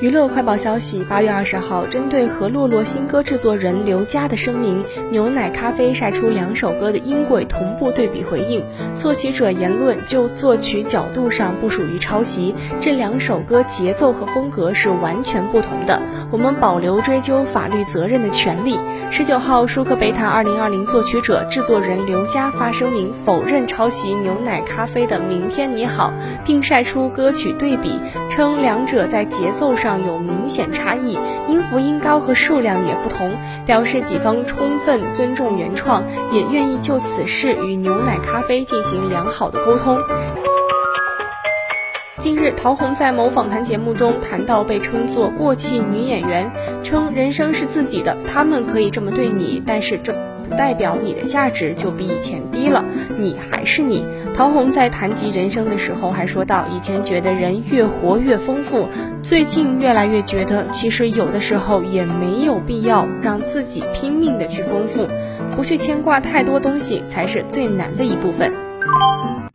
娱乐快报消息：八月二十号，针对何洛洛新歌制作人刘佳的声明，牛奶咖啡晒出两首歌的音轨同步对比回应。作曲者言论就作曲角度上不属于抄袭，这两首歌节奏和风格是完全不同的，我们保留追究法律责任的权利。十九号，舒克贝塔二零二零作曲者、制作人刘佳发声明否认抄袭牛奶咖啡的《明天你好》，并晒出歌曲对比，称两者在节奏上。上有明显差异，音符音高和数量也不同，表示己方充分尊重原创，也愿意就此事与牛奶咖啡进行良好的沟通。近日，陶虹在某访谈节目中谈到被称作过气女演员，称人生是自己的，他们可以这么对你，但是这。不代表你的价值就比以前低了，你还是你。陶虹在谈及人生的时候还说到，以前觉得人越活越丰富，最近越来越觉得，其实有的时候也没有必要让自己拼命的去丰富，不去牵挂太多东西才是最难的一部分。